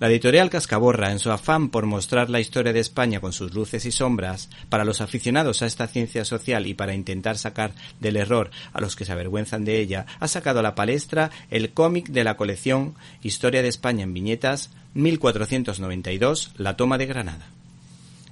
La editorial Cascaborra, en su afán por mostrar la historia de España con sus luces y sombras, para los aficionados a esta ciencia social y para intentar sacar del error a los que se avergüenzan de ella, ha sacado a la palestra el cómic de la colección Historia de España en viñetas 1492, La toma de Granada.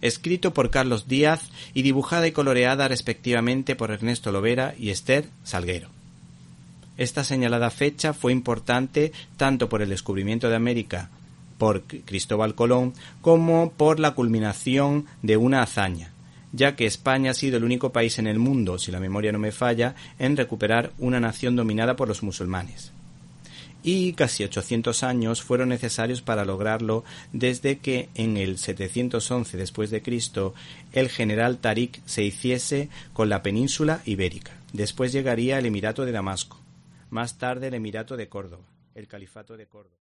Escrito por Carlos Díaz y dibujada y coloreada respectivamente por Ernesto Lovera y Esther Salguero. Esta señalada fecha fue importante tanto por el descubrimiento de América por Cristóbal Colón como por la culminación de una hazaña, ya que España ha sido el único país en el mundo, si la memoria no me falla, en recuperar una nación dominada por los musulmanes. Y casi 800 años fueron necesarios para lograrlo desde que en el 711 después de Cristo el general Tarik se hiciese con la península ibérica. Después llegaría el Emirato de Damasco, más tarde el Emirato de Córdoba, el Califato de Córdoba.